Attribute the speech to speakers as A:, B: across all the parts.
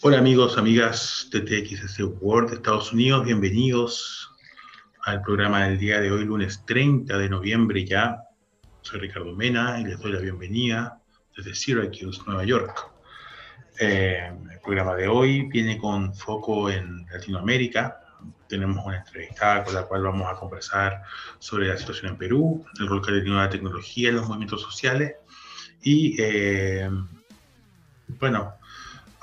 A: Hola amigos, amigas de TXS World de Estados Unidos, bienvenidos al programa del día de hoy, lunes 30 de noviembre ya. Soy Ricardo Mena y les doy la bienvenida desde Syracuse, Nueva York. Eh, el programa de hoy viene con foco en Latinoamérica. Tenemos una entrevistada con la cual vamos a conversar sobre la situación en Perú, el rol que ha tenido la tecnología en los movimientos sociales y, eh, bueno,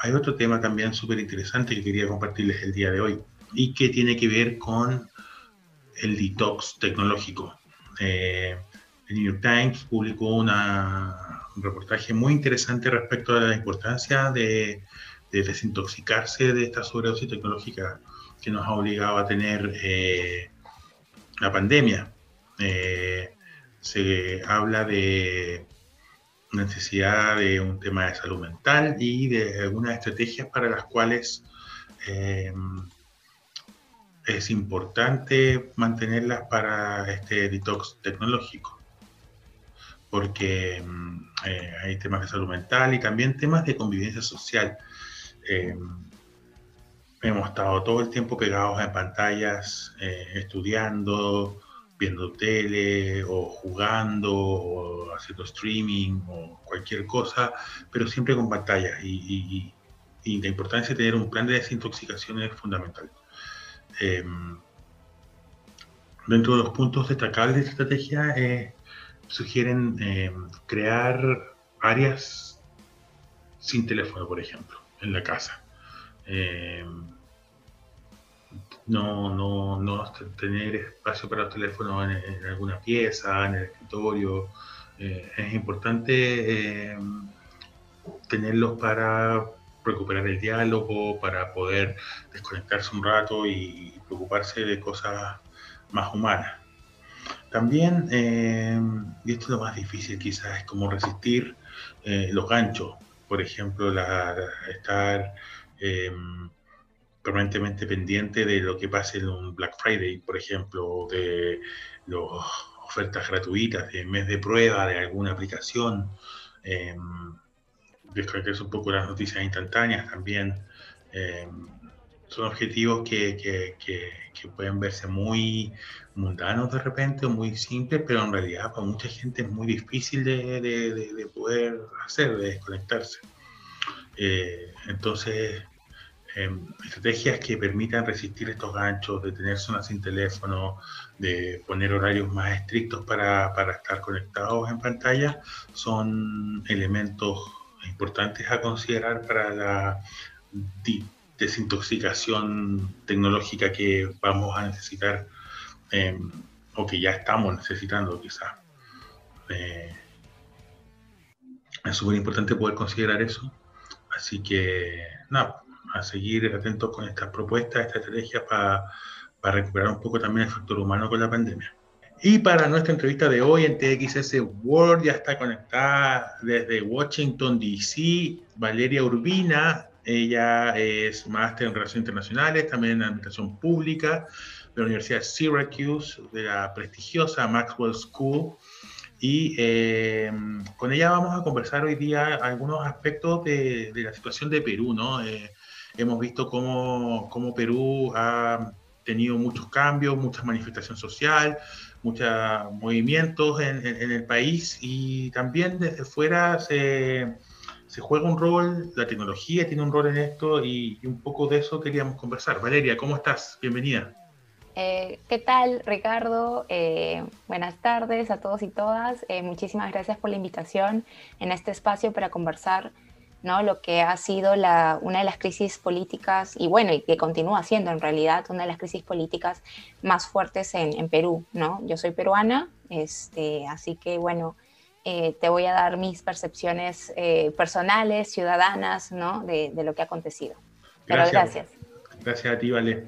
A: hay otro tema también súper interesante que quería compartirles el día de hoy y que tiene que ver con el detox tecnológico. Eh, el New York Times publicó una, un reportaje muy interesante respecto a la importancia de, desintoxicarse de esta sobredosis tecnológica que nos ha obligado a tener eh, la pandemia. Eh, se habla de necesidad de un tema de salud mental y de algunas estrategias para las cuales eh, es importante mantenerlas para este detox tecnológico, porque mm, eh, hay temas de salud mental y también temas de convivencia social. Eh, hemos estado todo el tiempo pegados en pantallas, estudiando, viendo tele o jugando o haciendo streaming o cualquier cosa, pero siempre con pantalla y, la importancia de tener un plan de desintoxicación es fundamental. Em, dentro de los puntos destacables de esta estrategia eh, sugieren em, crear áreas sin teléfono, por ejemplo, en la casa. No, no, no tener espacio para el teléfono en, alguna pieza, en el escritorio. Eh, es importante eh, tenerlos para recuperar el diálogo, para poder desconectarse un rato y preocuparse de cosas más humanas. También, eh, y esto es lo más difícil quizás, es como resistir los ganchos. Por ejemplo, la, estar permanentemente pendiente de lo que pase en un Black Friday, por ejemplo, de las ofertas gratuitas, de mes de prueba de alguna aplicación, eh, un poco las noticias instantáneas también. Em, son objetivos que, pueden verse muy mundanos de repente o muy simples, pero en realidad para mucha gente es muy difícil de poder hacer, de desconectarse. Eh, entonces, Em, estrategias que permitan resistir estos ganchos, de tener zonas sin teléfono, de poner horarios más estrictos para, para estar conectados en pantalla, son elementos importantes a considerar para la desintoxicación tecnológica que vamos a necesitar em, o que ya estamos necesitando quizás. Eh, es súper importante poder considerar eso. Así que, nada, a seguir atentos con estas propuestas, estas estrategias para, para recuperar un poco también el factor humano con la pandemia. Y para nuestra entrevista de hoy en TXS World ya está conectada desde Washington, D.C. Valeria Urbina. Ella es máster en Relaciones Internacionales, también en Administración Pública de la Universidad de Syracuse, de la prestigiosa Maxwell School. Y eh, con ella vamos a conversar hoy día algunos aspectos de, de la situación de Perú, ¿no? Eh, Hemos visto cómo, cómo Perú ha tenido muchos cambios, mucha manifestación social, muchos movimientos en, el país y también desde fuera se, se, juega un rol, la tecnología tiene un rol en esto y, un poco de eso queríamos conversar. Valeria, ¿cómo estás? Bienvenida.
B: Eh, ¿Qué tal, Ricardo? Eh, buenas tardes a todos y todas. Eh, muchísimas gracias por la invitación en este espacio para conversar ¿no? lo que ha sido la, una de las crisis políticas, y bueno, y que continúa siendo en realidad una de las crisis políticas más fuertes en, en Perú. ¿no? Yo soy peruana, este, así que bueno, eh, te voy a dar mis percepciones eh, personales, ciudadanas, ¿no? de, de, lo que ha acontecido. Pero gracias.
A: Gracias, a ti, Vale.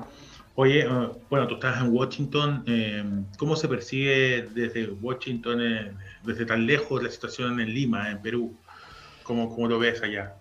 A: Oye, uh, bueno, tú estás en Washington. Eh, ¿Cómo se percibe desde Washington, desde tan lejos, la situación en Lima, en Perú? ¿Cómo, ¿Cómo, lo ves allá?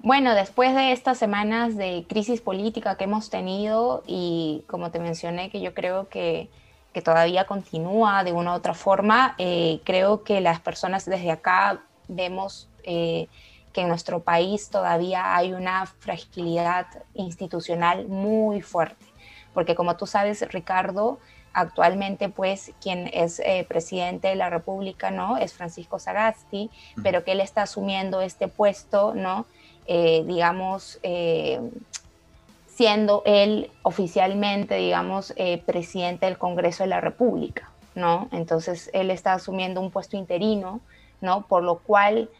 B: Bueno, después de estas semanas de crisis política que hemos tenido y como te mencioné, que yo creo que, que todavía continúa de una u otra forma, eh, creo que las personas desde acá vemos eh, que en nuestro país todavía hay una fragilidad institucional muy fuerte, porque como tú sabes, Ricardo, actualmente pues quien es eh, presidente de la República, ¿no? Es Francisco Sagasti, pero que él está asumiendo este puesto, ¿no? Eh, digamos, eh, siendo él oficialmente, digamos, presidente del Congreso de la República, ¿no? Entonces él está asumiendo un puesto interino, ¿no? Por lo cual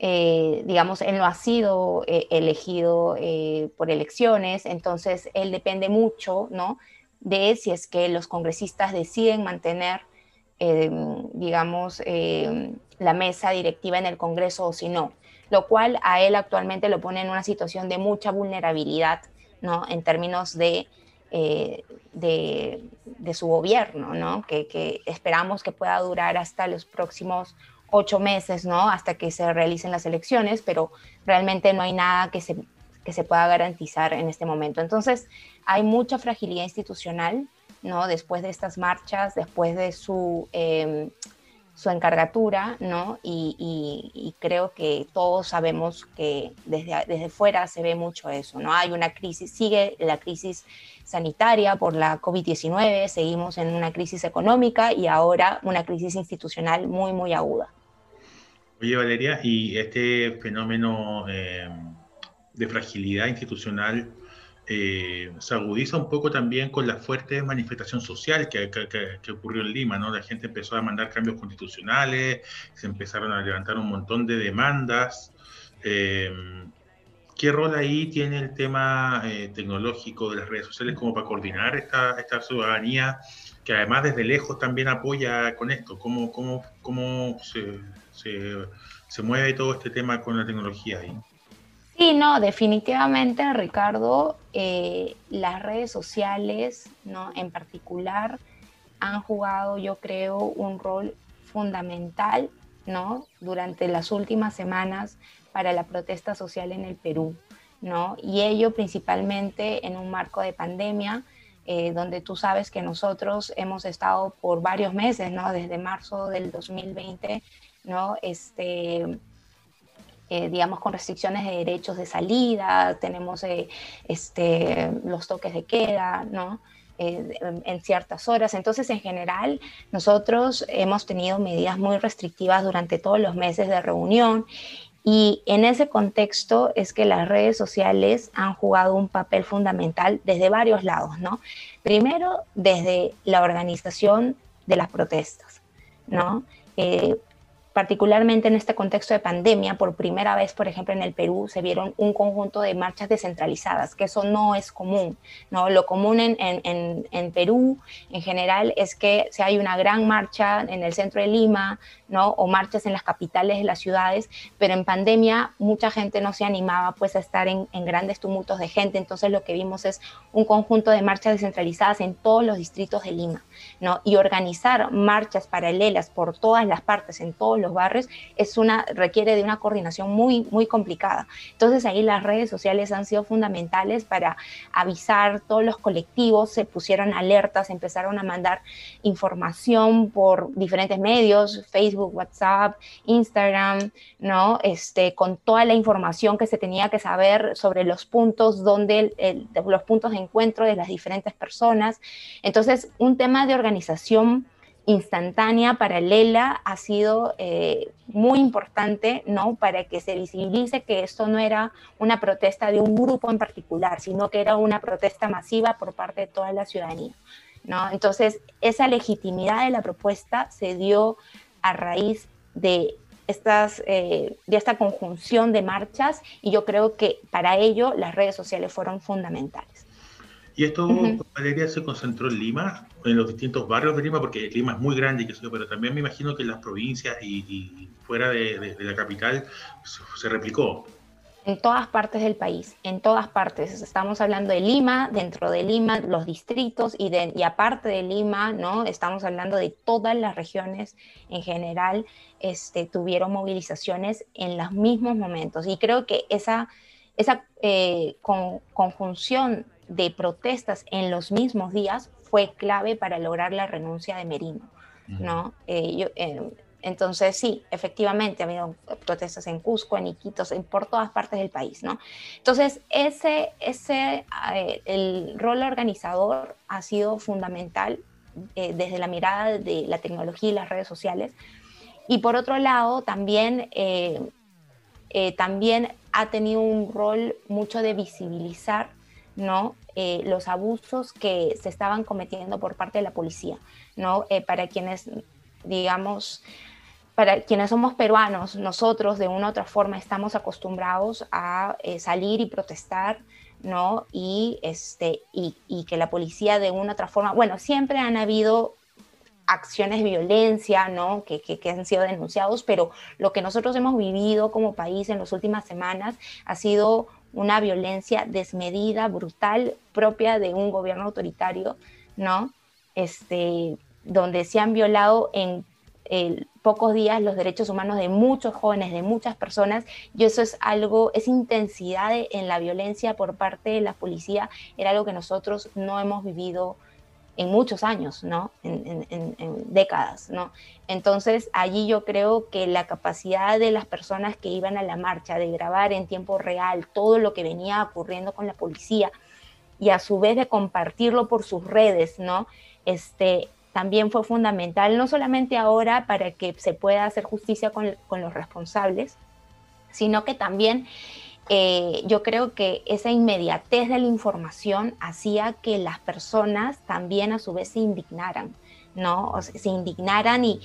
B: eh, digamos, él no ha sido eh, elegido eh, por elecciones, entonces él depende mucho, ¿no? De si es que los congresistas deciden mantener, digamos, la mesa directiva en el Congreso o si no, lo cual a él actualmente lo pone en una situación de mucha vulnerabilidad, ¿no? En términos de, de, su gobierno, ¿no? Que, que esperamos que pueda durar hasta los próximos ocho meses, ¿no? Hasta que se realicen las elecciones, pero realmente no hay nada que se, que se pueda garantizar en este momento. Entonces, hay mucha fragilidad institucional, ¿no? Después de estas marchas, después de su, em, su encargatura, ¿no? Y, creo que todos sabemos que desde, desde fuera se ve mucho eso, ¿no? Hay una crisis, sigue la crisis sanitaria por la COVID-19, seguimos en una crisis económica y ahora una crisis institucional muy, muy aguda.
A: Oye, Valeria, y este fenómeno eh, de fragilidad institucional eh, se agudiza un poco también con la fuerte manifestación social que, ocurrió en Lima, ¿no? La gente empezó a mandar cambios constitucionales, se empezaron a levantar un montón de demandas. Eh, ¿Qué rol ahí tiene el tema tecnológico de las redes sociales como para coordinar esta, esta ciudadanía que además desde lejos también apoya con esto? ¿Cómo, cómo, cómo se, se, mueve todo este tema con la tecnología ahí.
B: Sí, no, definitivamente, Ricardo, eh, las redes sociales, ¿no? En particular, han jugado, yo creo, un rol fundamental, ¿no? Durante las últimas semanas para la protesta social en el Perú, ¿no? Y ello principalmente en un marco de pandemia, eh, donde tú sabes que nosotros hemos estado por varios meses, ¿no? Desde marzo del 2020 ¿no? Este, eh, digamos, con restricciones de derechos de salida, tenemos eh, este, los toques de queda, ¿no? Eh, en ciertas horas. Entonces, en general, nosotros hemos tenido medidas muy restrictivas durante todos los meses de reunión y en ese contexto es que las redes sociales han jugado un papel fundamental desde varios lados, ¿no? Primero, desde la organización de las protestas, ¿no? Particularmente en este contexto de pandemia, por primera vez, por ejemplo, en el Perú se vieron un conjunto de marchas descentralizadas, que eso no es común. ¿no? Lo común en, en, en, Perú en general es que si hay una gran marcha en el centro de Lima ¿no? o marchas en las capitales de las ciudades, pero en pandemia mucha gente no se animaba pues, a estar en, en grandes tumultos de gente, entonces lo que vimos es un conjunto de marchas descentralizadas en todos los distritos de Lima. ¿no? Y organizar marchas paralelas por todas las partes, en todos los barrios, es una, requiere de una coordinación muy, muy complicada. Entonces ahí las redes sociales han sido fundamentales para avisar, todos los colectivos se pusieron alertas, empezaron a mandar información por diferentes medios, Facebook, WhatsApp, Instagram, ¿no? Este, con toda la información que se tenía que saber sobre los puntos donde los puntos de encuentro de las diferentes personas. Entonces, un tema de organización instantánea, paralela, ha sido eh, muy importante, ¿no? Para que se visibilice que esto no era una protesta de un grupo en particular, sino que era una protesta masiva por parte de toda la ciudadanía, ¿no? Entonces, esa legitimidad de la propuesta se dio a raíz de estas, eh, de esta conjunción de marchas y yo creo que para ello las redes sociales fueron fundamentales.
A: ¿Y esto, Valeria, se concentró en Lima, en los distintos barrios de Lima? Porque Lima es muy grande, pero también me imagino que en las provincias y, fuera de, la capital se, replicó.
B: En todas partes del país, en todas partes. Estamos hablando de Lima, dentro de Lima, los distritos y, de, y aparte de Lima, ¿no? Estamos hablando de todas las regiones en general, este, tuvieron movilizaciones en los mismos momentos. Y creo que esa, esa eh, conjunción de protestas en los mismos días fue clave para lograr la renuncia de Merino. ¿no? Eh, eh, Entonces, sí, efectivamente, ha habido protestas en Cusco, en Iquitos, en, por todas partes del país, ¿no? Entonces, ese, ese, eh, el rol organizador ha sido fundamental eh, desde la mirada de la tecnología y las redes sociales. Y por otro lado, también, eh, también ha tenido un rol mucho de visibilizar, ¿no? los abusos que se estaban cometiendo por parte de la policía, ¿no? para quienes digamos, para quienes somos peruanos, nosotros de una u otra forma estamos acostumbrados a eh, salir y protestar, ¿no? Y, este, y, que la policía de una u otra forma, bueno, siempre han habido acciones de violencia, ¿no? Que, que, han sido denunciados, pero lo que nosotros hemos vivido como país en las últimas semanas ha sido una violencia desmedida, brutal, propia de un gobierno autoritario, ¿no? Este, donde se han violado en pocos días los derechos humanos de muchos jóvenes, de muchas personas, y eso es algo, esa intensidad en la violencia por parte de la policía era algo que nosotros no hemos vivido en muchos años, ¿no? En, décadas, ¿no? Entonces, allí yo creo que la capacidad de las personas que iban a la marcha de grabar en tiempo real todo lo que venía ocurriendo con la policía y a su vez de compartirlo por sus redes, ¿no? Este, también fue fundamental, no solamente ahora para que se pueda hacer justicia con, los responsables, sino que también eh, yo creo que esa inmediatez de la información hacía que las personas también a su vez se indignaran, ¿no? se indignaran y,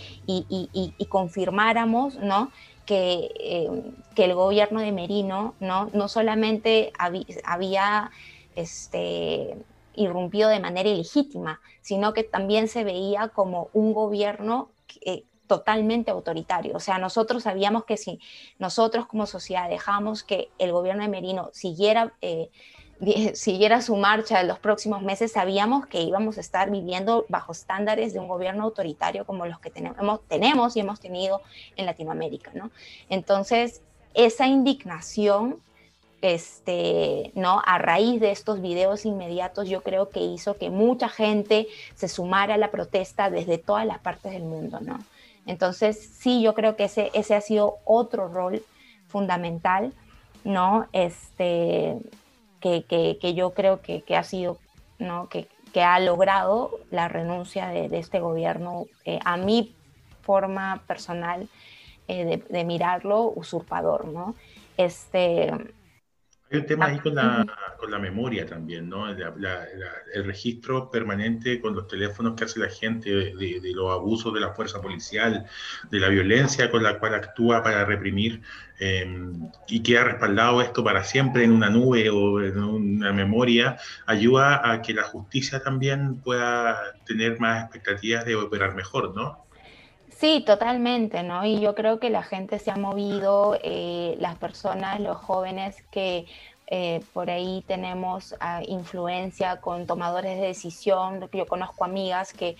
B: confirmáramos, ¿no? Que, eh, que, el gobierno de Merino no, no solamente había, este, irrumpió de manera ilegítima, sino que también se veía como un gobierno eh, totalmente autoritario. O sea, nosotros sabíamos que si nosotros como sociedad dejamos que el gobierno de Merino siguiera, eh, siguiera su marcha en los próximos meses, sabíamos que íbamos a estar viviendo bajo estándares de un gobierno autoritario como los que tenemos, tenemos y hemos tenido en Latinoamérica. ¿no? Entonces, esa indignación este, ¿no? A raíz de estos videos inmediatos, yo creo que hizo que mucha gente se sumara a la protesta desde todas las partes del mundo, ¿no? Entonces, sí, yo creo que ese, ese ha sido otro rol fundamental, ¿no? Este, que, que, yo creo que, que, ha sido, ¿no? Que, ha logrado la renuncia de, de este gobierno eh, a mi forma personal eh, de, de, mirarlo usurpador, ¿no? Este,
A: hay un tema ahí con la, con la memoria también, ¿no? el registro permanente con los teléfonos que hace la gente de, los abusos de la fuerza policial, de la violencia con la cual actúa para reprimir em, y que ha respaldado esto para siempre en una nube o en una memoria, ayuda a que la justicia también pueda tener más expectativas de operar mejor, ¿no?
B: Sí, totalmente, ¿no? Y yo creo que la gente se ha movido, eh, las personas, los jóvenes que eh, por ahí tenemos ah, influencia con tomadores de decisión. Yo conozco amigas que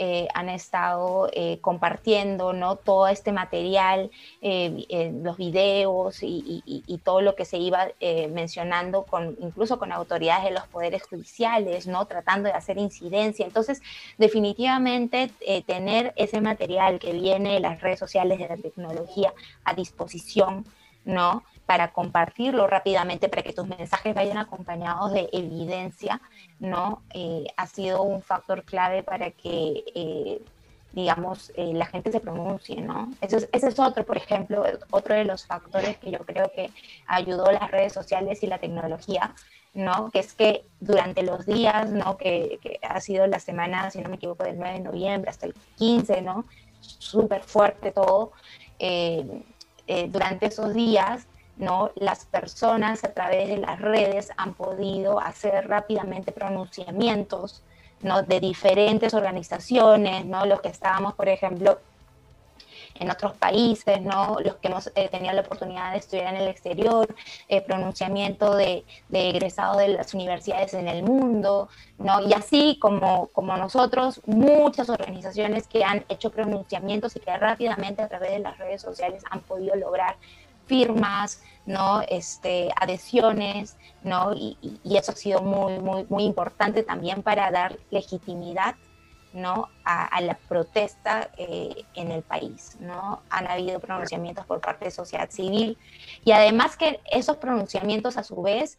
B: eh, han estado eh, compartiendo ¿no? todo este material, eh, los videos y, todo lo que se iba mencionando, con, incluso con autoridades de los poderes judiciales, ¿no? tratando de hacer incidencia. Entonces, definitivamente tener ese material que viene de las redes sociales, de la tecnología a disposición, ¿no? Para compartirlo rápidamente, para que tus mensajes vayan acompañados de evidencia, ¿no? Eh, ha sido un factor clave para que, eh, digamos, eh, la gente se pronuncie, ¿no? Ese es, otro, por ejemplo, otro de los factores que yo creo que ayudó las redes sociales y la tecnología, ¿no? Que es que durante los días, ¿no? Que ha sido la semana, si no me equivoco, del 9 de noviembre hasta el 15, ¿no? Súper fuerte todo. durante esos días, ¿no? Las personas a través de las redes han podido hacer rápidamente pronunciamientos, ¿no? De diferentes organizaciones, ¿no? Los que estábamos, por ejemplo, en otros países, ¿no? los que hemos eh, tenido la oportunidad de estudiar en el exterior, eh, pronunciamiento de, de, egresados de las universidades en el mundo, ¿no? y así como, como nosotros, muchas organizaciones que han hecho pronunciamientos y que rápidamente a través de las redes sociales han podido lograr firmas, ¿no? Este, adhesiones, ¿no? Y, eso ha sido muy, muy, muy importante también para dar legitimidad, ¿no? a, la protesta eh, en el país. ¿no? Han habido pronunciamientos por parte de sociedad civil y además que esos pronunciamientos a su vez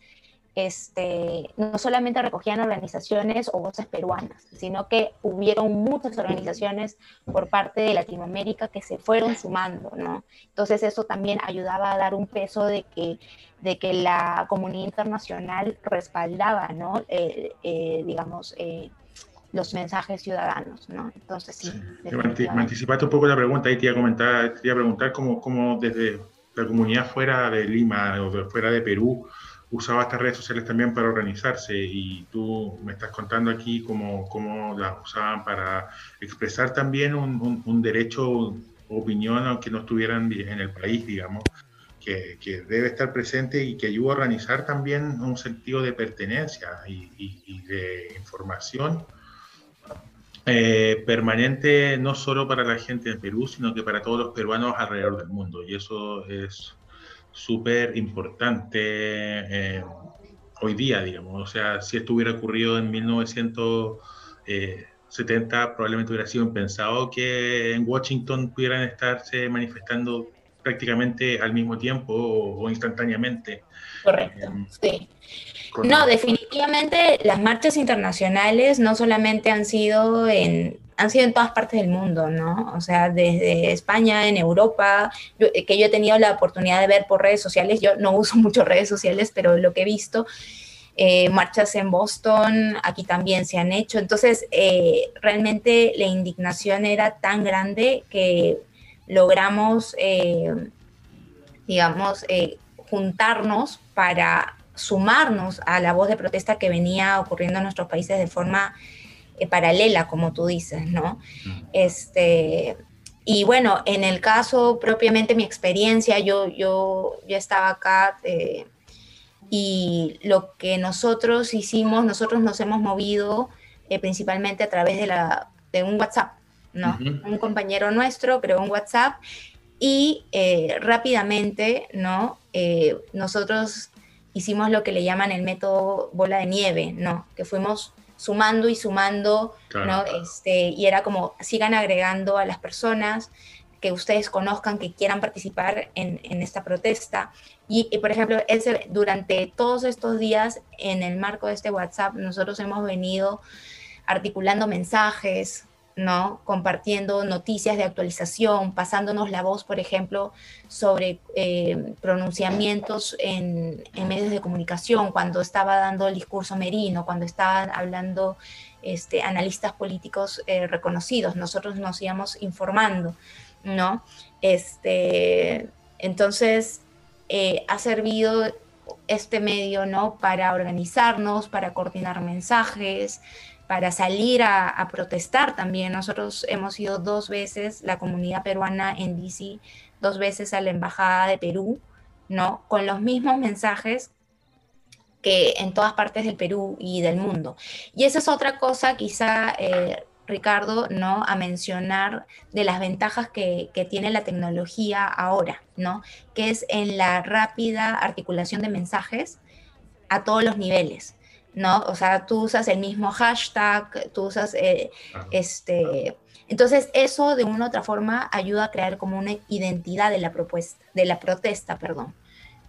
B: este, no solamente recogían organizaciones o voces peruanas, sino que hubieron muchas organizaciones por parte de Latinoamérica que se fueron sumando, ¿no? Entonces eso también ayudaba a dar un peso de que, de que la comunidad internacional respaldaba, ¿no? Eh, eh, digamos, eh, los mensajes ciudadanos, ¿no? Entonces sí.
A: me, anticipaste un poco la pregunta, ahí te iba a, comentar, te iba a preguntar cómo, cómo desde la comunidad fuera de Lima o fuera de Perú, usaba estas redes sociales también para organizarse y tú me estás contando aquí cómo, cómo las usaban para expresar también un, un, derecho o opinión aunque no estuvieran en el país, digamos, que, que, debe estar presente y que ayuda a organizar también un sentido de pertenencia y, y, de información eh, permanente no solo para la gente de Perú, sino que para todos los peruanos alrededor del mundo. Y eso es súper importante eh, hoy día, digamos. O sea, si esto hubiera ocurrido en 1970, probablemente hubiera sido impensado que en Washington pudieran estarse manifestando prácticamente al mismo tiempo o, instantáneamente.
B: Correcto, eh, sí. No, definitivamente las marchas internacionales no solamente han sido en han sido en todas partes del mundo, ¿no? O sea, desde España, en Europa, eh, que yo he tenido la oportunidad de ver por redes sociales, yo no uso mucho redes sociales, pero lo que he visto, eh, marchas en Boston, aquí también se han hecho. Entonces, eh, realmente la indignación era tan grande que logramos, digamos, juntarnos para sumarnos a la voz de protesta que venía ocurriendo en nuestros países de forma eh, paralela, como tú dices, ¿no? Este, y bueno, en el caso propiamente mi experiencia, yo, yo, yo estaba acá eh, y lo que nosotros hicimos, nosotros nos hemos movido eh, principalmente a través de, la, de un WhatsApp, ¿no? Un compañero nuestro creó un WhatsApp y rápidamente, ¿no? nosotros hicimos lo que le llaman el método bola de nieve, ¿no? Que fuimos sumando y sumando, ¿no? Este, y era como, sigan agregando a las personas que ustedes conozcan, que quieran participar en, esta protesta. Y, por ejemplo, ese, durante todos estos días, en el marco de este WhatsApp, nosotros hemos venido articulando mensajes, ¿no? Compartiendo noticias de actualización, pasándonos la voz, por ejemplo, sobre eh, pronunciamientos en, medios de comunicación, cuando estaba dando el discurso Merino, cuando estaban hablando este, analistas políticos eh, reconocidos, nosotros nos íbamos informando, ¿no? Este, entonces, eh, ha servido este medio, ¿no? Para organizarnos, para coordinar mensajes, para salir a, protestar también. Nosotros hemos ido dos veces, la comunidad peruana en DC, dos veces a la Embajada de Perú, ¿no? Con los mismos mensajes que en todas partes del Perú y del mundo. Y esa es otra cosa, quizá, eh, Ricardo, ¿no? A mencionar de las ventajas que, que, tiene la tecnología ahora, ¿no? Que es en la rápida articulación de mensajes a todos los niveles. ¿No? O sea, tú usas el mismo hashtag, tú usas eh, este... Entonces, eso de una u otra forma ayuda a crear como una identidad de la propuesta, de la protesta, perdón,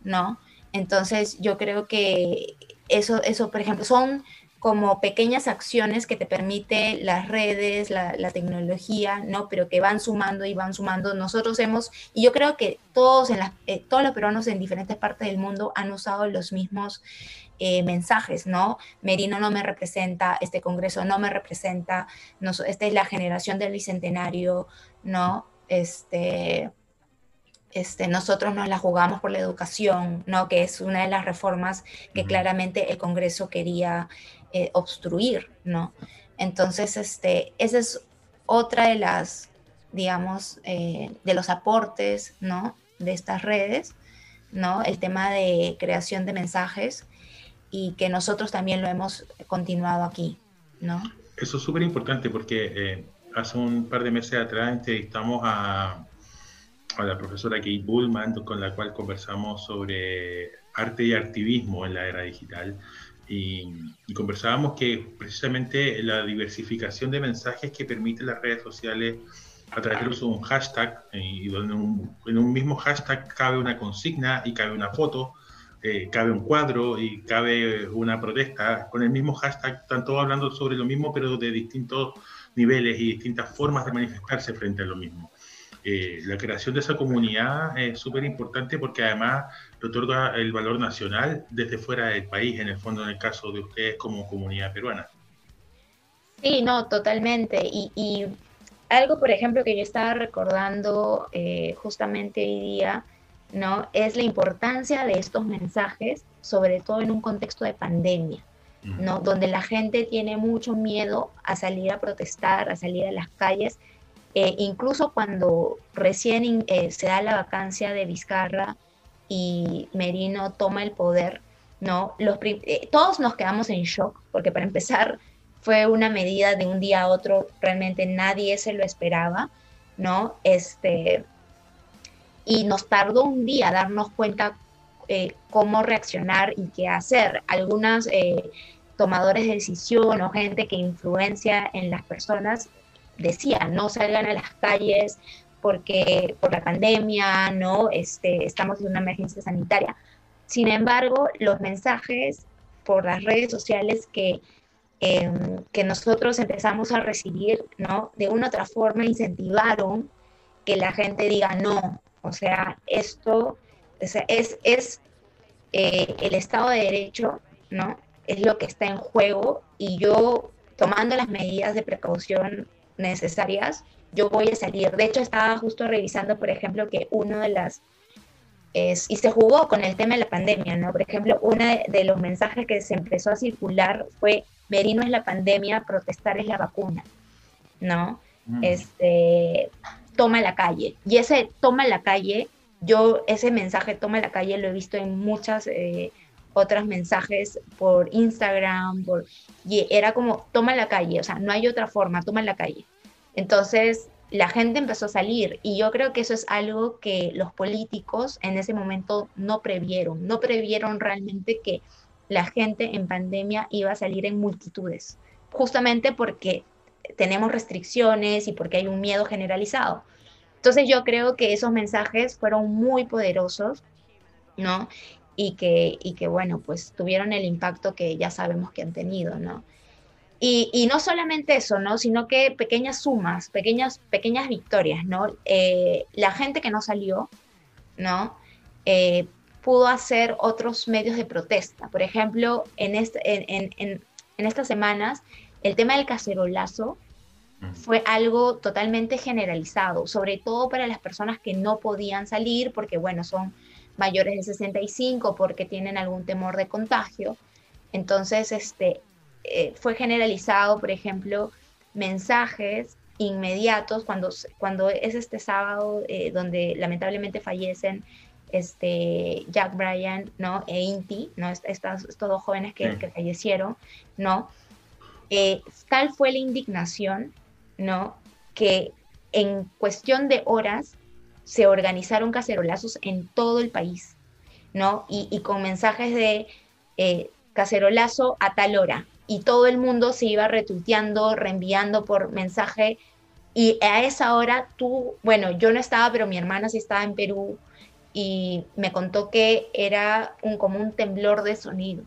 B: ¿no? Entonces, yo creo que eso, eso, por ejemplo, son como pequeñas acciones que te permite las redes, la, tecnología, ¿no? Pero que van sumando y van sumando. Nosotros hemos, y yo creo que todos, en las, eh, todos los peruanos en diferentes partes del mundo han usado los mismos eh, mensajes, ¿no? Merino no me representa, este Congreso no me representa, esta es la generación del bicentenario, ¿no? Este, este, nosotros nos la jugamos por la educación, ¿no? Que es una de las reformas que claramente el Congreso quería eh, obstruir, ¿no? Entonces, este, esa es otra de las, digamos, eh, de los aportes, ¿no? De estas redes, ¿no? El tema de creación de mensajes y que nosotros también lo hemos continuado aquí, ¿no?
A: Eso es súper importante porque eh, hace un par de meses atrás entrevistamos a, a la profesora Kate Bullman, con la cual conversamos sobre arte y activismo en la era digital. Y, conversábamos que precisamente la diversificación de mensajes que permiten las redes sociales a través del uso de un hashtag, eh, y donde en un mismo hashtag cabe una consigna y cabe una foto, eh, cabe un cuadro y cabe una protesta, con el mismo hashtag, están todos hablando sobre lo mismo, pero de distintos niveles y distintas formas de manifestarse frente a lo mismo. Eh, la creación de esa comunidad es súper importante porque además le otorga el valor nacional desde fuera del país, en el fondo, en el caso de ustedes como comunidad peruana.
B: Sí, no, totalmente. Y, algo, por ejemplo, que yo estaba recordando eh, justamente hoy día, ¿no? Es la importancia de estos mensajes, sobre todo en un contexto de pandemia, ¿no? Donde la gente tiene mucho miedo a salir a protestar, a salir a las calles eh, incluso cuando recién eh, se da la vacancia de Vizcarra y Merino toma el poder, ¿no? Los, eh, todos nos quedamos en shock, porque para empezar fue una medida de un día a otro, realmente nadie se lo esperaba, ¿no? Este, y nos tardó un día darnos cuenta cómo reaccionar y qué hacer. Algunos tomadores de decisión o gente que influencia en las personas decía, no salgan a las calles porque por la pandemia, ¿no? Este, estamos en una emergencia sanitaria. Sin embargo, los mensajes por las redes sociales que, em, que nosotros empezamos a recibir, ¿no? De una u otra forma incentivaron que la gente diga no. O sea, esto es, es eh, el Estado de Derecho, ¿no? Es lo que está en juego y yo tomando las medidas de precaución necesarias, yo voy a salir. De hecho, estaba justo revisando, por ejemplo, que uno de las... Es, y se jugó con el tema de la pandemia, ¿no? Por ejemplo, uno de, los mensajes que se empezó a circular fue, Merino es la pandemia, protestar es la vacuna, ¿no? Mm. Este, toma la calle. Y ese toma la calle, yo ese mensaje toma la calle lo he visto en muchas eh, otros mensajes por Instagram, por, y era como, toma la calle, o sea, no hay otra forma, toma la calle. Entonces, la gente empezó a salir y yo creo que eso es algo que los políticos en ese momento no previeron, no previeron realmente que la gente en pandemia iba a salir en multitudes, justamente porque tenemos restricciones y porque hay un miedo generalizado. Entonces yo creo que esos mensajes fueron muy poderosos, ¿no? y que, y que, bueno, pues tuvieron el impacto que ya sabemos que han tenido, ¿no? Y, y no solamente eso, ¿no? Sino que pequeñas sumas, pequeñas, pequeñas victorias, ¿no? Eh, la gente que no salió, ¿no? Eh, pudo hacer otros medios de protesta. Por ejemplo, en, este, en, en, en estas semanas, el tema del cacerolazo fue algo totalmente generalizado, sobre todo para las personas que no podían salir porque, bueno, son mayores de 65 porque tienen algún temor de contagio. Entonces, este, eh, fue generalizado, por ejemplo, mensajes inmediatos cuando, cuando es este sábado eh, donde lamentablemente fallecen este, Jack Bryan ¿no? e Inti, ¿no? Estos, estos dos jóvenes que, que fallecieron, ¿no? Eh, tal fue la indignación, ¿no? Que en cuestión de horas se organizaron cacerolazos en todo el país, ¿no? Y, con mensajes de eh, cacerolazo a tal hora. Y todo el mundo se iba retuiteando, reenviando por mensaje. Y a esa hora tú, bueno, yo no estaba, pero mi hermana sí estaba en Perú y me contó que era un, como un temblor de sonido,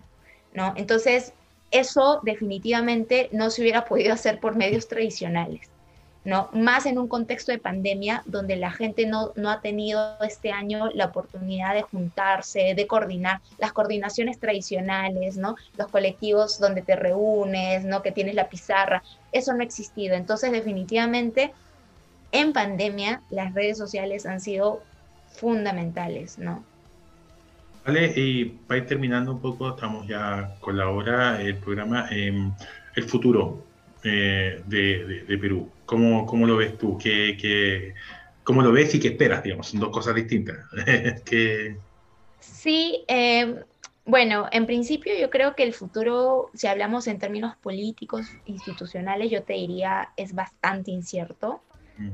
B: ¿no? Entonces, eso definitivamente no se hubiera podido hacer por medios tradicionales. ¿No? Más en un contexto de pandemia donde la gente no, ha tenido este año la oportunidad de juntarse, de coordinar las coordinaciones tradicionales, ¿no? Los colectivos donde te reúnes, ¿no? Que tienes la pizarra, eso no ha existido. Entonces, definitivamente, en pandemia, las redes sociales han sido fundamentales, ¿no?
A: Vale, y para ir terminando un poco, estamos ya con la hora, el programa, em, el futuro eh, de, Perú. ¿Cómo, ¿Cómo, lo ves tú? ¿Qué, qué, cómo lo ves y qué esperas? Digamos, son dos cosas distintas.
B: Sí, eh, bueno, en principio yo creo que el futuro, si hablamos en términos políticos, institucionales, yo te diría es bastante incierto.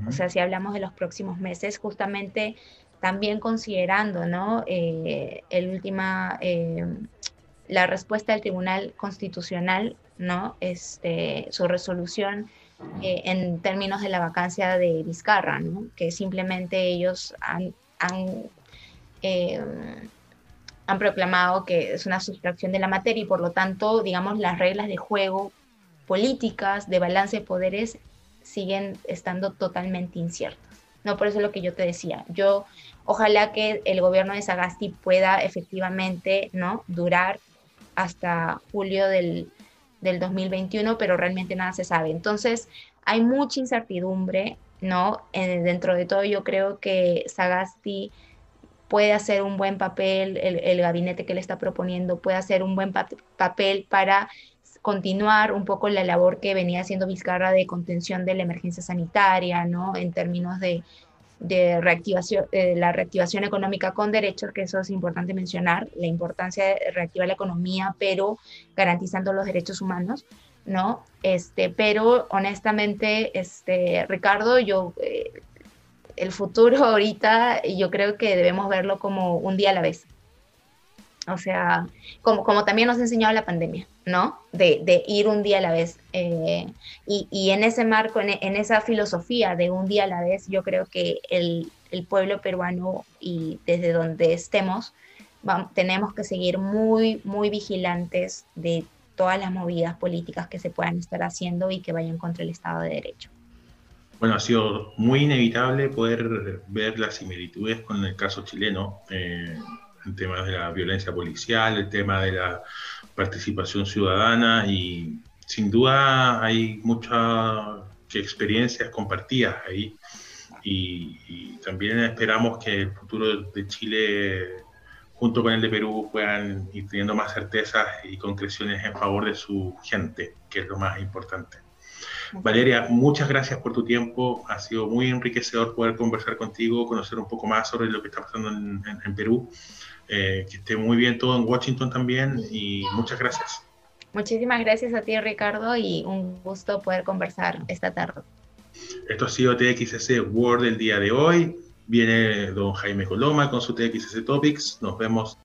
B: O sea, si hablamos de los próximos meses, justamente también considerando, ¿no? Eh, el última, eh, la respuesta del Tribunal Constitucional, ¿no? Este, su resolución eh, en términos de la vacancia de Vizcarra, ¿no? Que simplemente ellos han, han, han proclamado que es una sustracción de la materia y por lo tanto, digamos, las reglas de juego políticas de balance de poderes siguen estando totalmente inciertas. No, por eso es lo que yo te decía. Yo ojalá que el gobierno de Sagasti pueda efectivamente ¿no? durar hasta julio del, del 2021, pero realmente nada se sabe. Entonces, hay mucha incertidumbre, ¿no? Eh, dentro de todo, yo creo que Sagasti puede hacer un buen papel, el, gabinete que le está proponiendo puede hacer un buen papel para continuar un poco la labor que venía haciendo Vizcarra de contención de la emergencia sanitaria, ¿no? En términos de, de reactivación, de la reactivación económica con derechos, que eso es importante mencionar, la importancia de reactivar la economía, pero garantizando los derechos humanos, ¿no? Este, pero honestamente, este, Ricardo, yo, eh, el futuro ahorita, yo creo que debemos verlo como un día a la vez. O sea, como, como también nos ha enseñado la pandemia, ¿no? De, ir un día a la vez. Eh, y, en ese marco, en, esa filosofía de un día a la vez, yo creo que el, pueblo peruano y desde donde estemos, tenemos que seguir muy, muy vigilantes de todas las movidas políticas que se puedan estar haciendo y que vayan contra el Estado de Derecho.
A: Bueno, ha sido muy inevitable poder ver las similitudes con el caso chileno. Eh, el tema de la violencia policial, el tema de la participación ciudadana y sin duda hay muchas experiencias compartidas ahí y, también esperamos que el futuro de Chile junto con el de Perú puedan ir teniendo más certezas y concreciones en favor de su gente, que es lo más importante. Valeria, muchas gracias por tu tiempo. Ha sido muy enriquecedor poder conversar contigo, conocer un poco más sobre lo que está pasando en Perú. Eh, que esté muy bien todo en Washington también y muchas gracias.
B: Muchísimas gracias a ti, Ricardo, y un gusto poder conversar esta tarde.
A: Esto ha sido TXS World el día de hoy. Viene don Jaime Coloma con su TXS Topics. Nos vemos